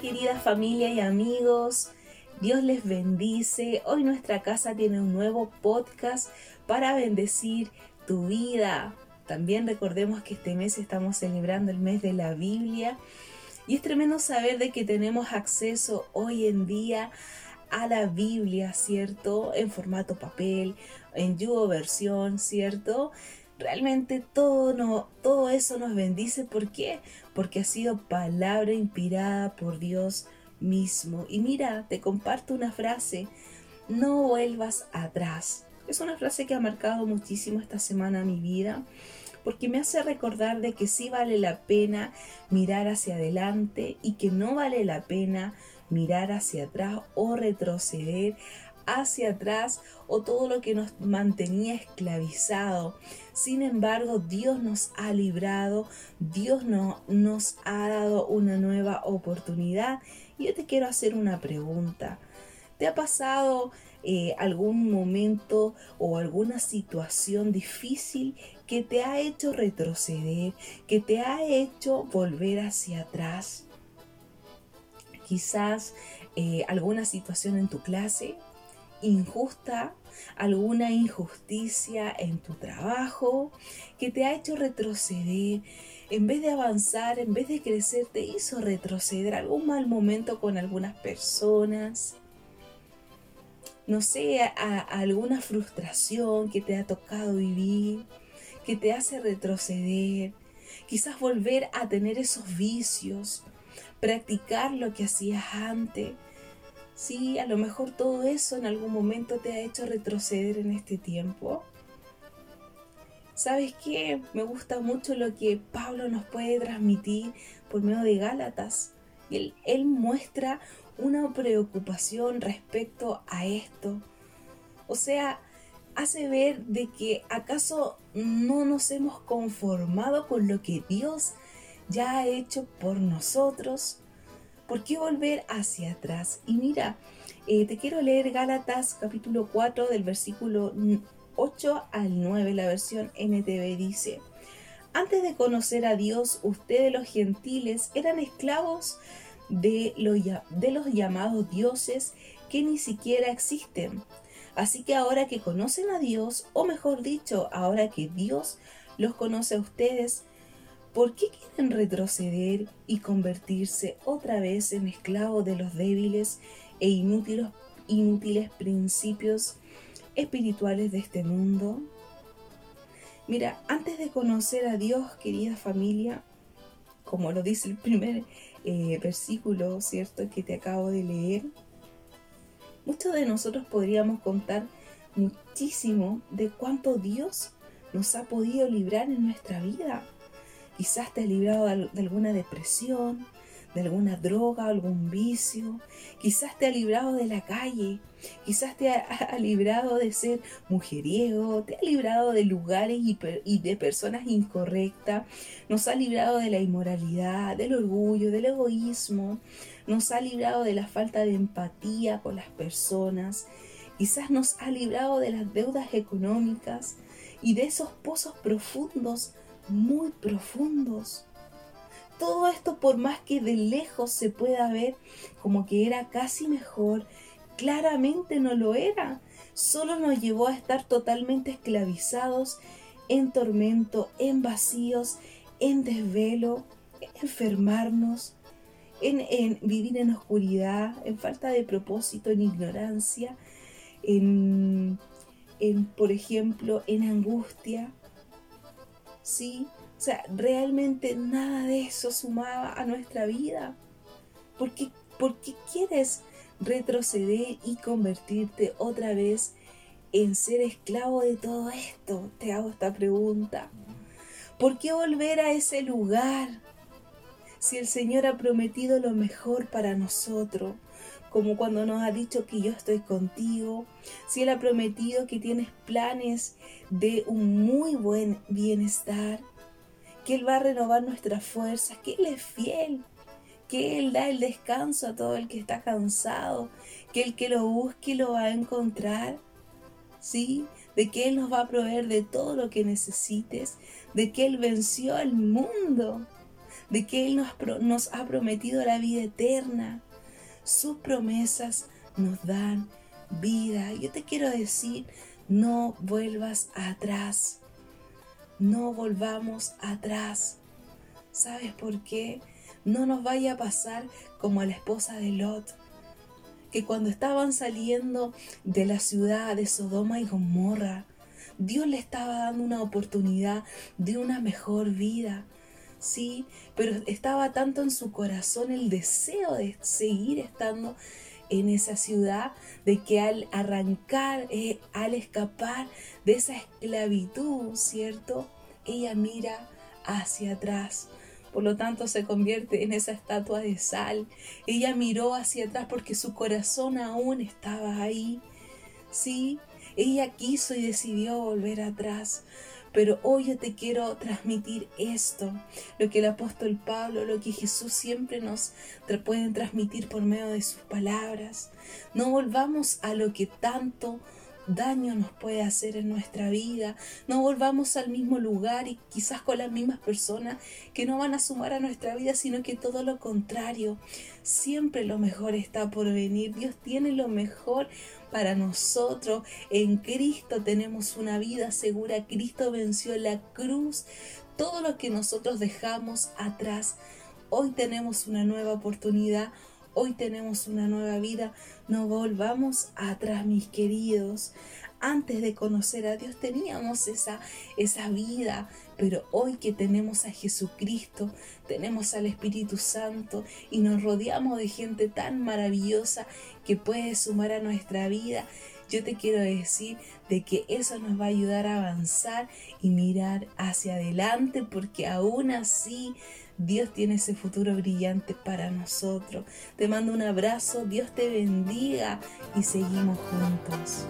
Querida familia y amigos, Dios les bendice. Hoy nuestra casa tiene un nuevo podcast para bendecir tu vida. También recordemos que este mes estamos celebrando el mes de la Biblia y es tremendo saber de que tenemos acceso hoy en día a la Biblia, ¿cierto? En formato papel, en Yugo versión, ¿cierto? Realmente todo, no, todo eso nos bendice. ¿Por qué? Porque ha sido palabra inspirada por Dios mismo. Y mira, te comparto una frase, no vuelvas atrás. Es una frase que ha marcado muchísimo esta semana mi vida porque me hace recordar de que sí vale la pena mirar hacia adelante y que no vale la pena mirar hacia atrás o retroceder hacia atrás o todo lo que nos mantenía esclavizado. Sin embargo, Dios nos ha librado, Dios no, nos ha dado una nueva oportunidad. Y yo te quiero hacer una pregunta. ¿Te ha pasado eh, algún momento o alguna situación difícil que te ha hecho retroceder, que te ha hecho volver hacia atrás? Quizás eh, alguna situación en tu clase injusta, alguna injusticia en tu trabajo que te ha hecho retroceder, en vez de avanzar, en vez de crecer, te hizo retroceder algún mal momento con algunas personas, no sé, alguna frustración que te ha tocado vivir, que te hace retroceder, quizás volver a tener esos vicios, practicar lo que hacías antes. Sí, a lo mejor todo eso en algún momento te ha hecho retroceder en este tiempo. ¿Sabes qué? Me gusta mucho lo que Pablo nos puede transmitir por medio de Gálatas. Él, él muestra una preocupación respecto a esto. O sea, hace ver de que acaso no nos hemos conformado con lo que Dios ya ha hecho por nosotros. ¿Por qué volver hacia atrás? Y mira, eh, te quiero leer Gálatas capítulo 4 del versículo 8 al 9, la versión NTV dice, antes de conocer a Dios, ustedes los gentiles eran esclavos de, de los llamados dioses que ni siquiera existen. Así que ahora que conocen a Dios, o mejor dicho, ahora que Dios los conoce a ustedes, ¿por qué quieren retroceder y convertirse otra vez en esclavos de los débiles e inútiles, principios espirituales de este mundo? Mira, antes de conocer a Dios, querida familia, como lo dice el primer eh, versículo, ¿cierto?, que te acabo de leer, muchos de nosotros podríamos contar muchísimo de cuánto Dios nos ha podido librar en nuestra vida. Quizás te ha librado de alguna depresión, de alguna droga, algún vicio. Quizás te ha librado de la calle. Quizás te ha, librado de ser mujeriego. Te ha librado de lugares y de personas incorrectas. Nos ha librado de la inmoralidad, del orgullo, del egoísmo. Nos ha librado de la falta de empatía con las personas. Quizás nos ha librado de las deudas económicas y de esos pozos profundos, muy profundos todo esto, por más que de lejos se pueda ver como que era casi mejor, claramente no lo era. Solo nos llevó a estar totalmente esclavizados en tormento, en vacíos, en desvelo, en enfermarnos, en, vivir en oscuridad, en falta de propósito, en ignorancia, en, en por ejemplo, en angustia. O sea, realmente nada de eso sumaba a nuestra vida. ¿Por qué, quieres retroceder y convertirte otra vez en ser esclavo de todo esto? Te hago esta pregunta. ¿Por qué volver a ese lugar? Si el Señor ha prometido lo mejor para nosotros, como cuando nos ha dicho que yo estoy contigo, si Él ha prometido que tienes planes de un muy buen bienestar, que Él va a renovar nuestras fuerzas, que Él es fiel, que Él da el descanso a todo el que está cansado, que el que lo busque lo va a encontrar. ¿Sí? de que Él nos va a proveer de todo lo que necesites, de que Él venció al mundo, de que Él nos, ha prometido la vida eterna. Sus promesas nos dan vida. Yo te quiero decir, no vuelvas atrás. No volvamos atrás. ¿Sabes por qué? No nos vaya a pasar como a la esposa de Lot, que cuando estaban saliendo de la ciudad de Sodoma y Gomorra, Dios le estaba dando una oportunidad de una mejor vida. Sí, pero estaba tanto en su corazón el deseo de seguir estando en esa ciudad, de que al arrancar, eh, al escapar de esa esclavitud, ¿cierto? Ella mira hacia atrás. Por lo tanto se convierte en esa estatua de sal. Ella miró hacia atrás porque su corazón aún estaba ahí. Sí, ella quiso y decidió volver atrás. Pero hoy yo te quiero transmitir esto, lo que el apóstol Pablo, lo que Jesús siempre nos puede transmitir por medio de sus palabras. No volvamos a lo que tanto daño nos puede hacer en nuestra vida. No volvamos al mismo lugar y quizás con las mismas personas que no van a sumar a nuestra vida, sino que todo lo contrario. Siempre lo mejor está por venir. Dios tiene lo mejor para nosotros. En Cristo tenemos una vida segura. Cristo venció la cruz. Todo lo que nosotros dejamos atrás. Hoy tenemos una nueva oportunidad. Hoy tenemos una nueva vida. No volvamos atrás, mis queridos. Antes de conocer a Dios teníamos esa, esa vida, pero hoy que tenemos a Jesucristo, tenemos al Espíritu Santo y nos rodeamos de gente tan maravillosa que puede sumar a nuestra vida, yo te quiero decir de que eso nos va a ayudar a avanzar y mirar hacia adelante porque aún así Dios tiene ese futuro brillante para nosotros. Te mando un abrazo, Dios te bendiga y seguimos juntos.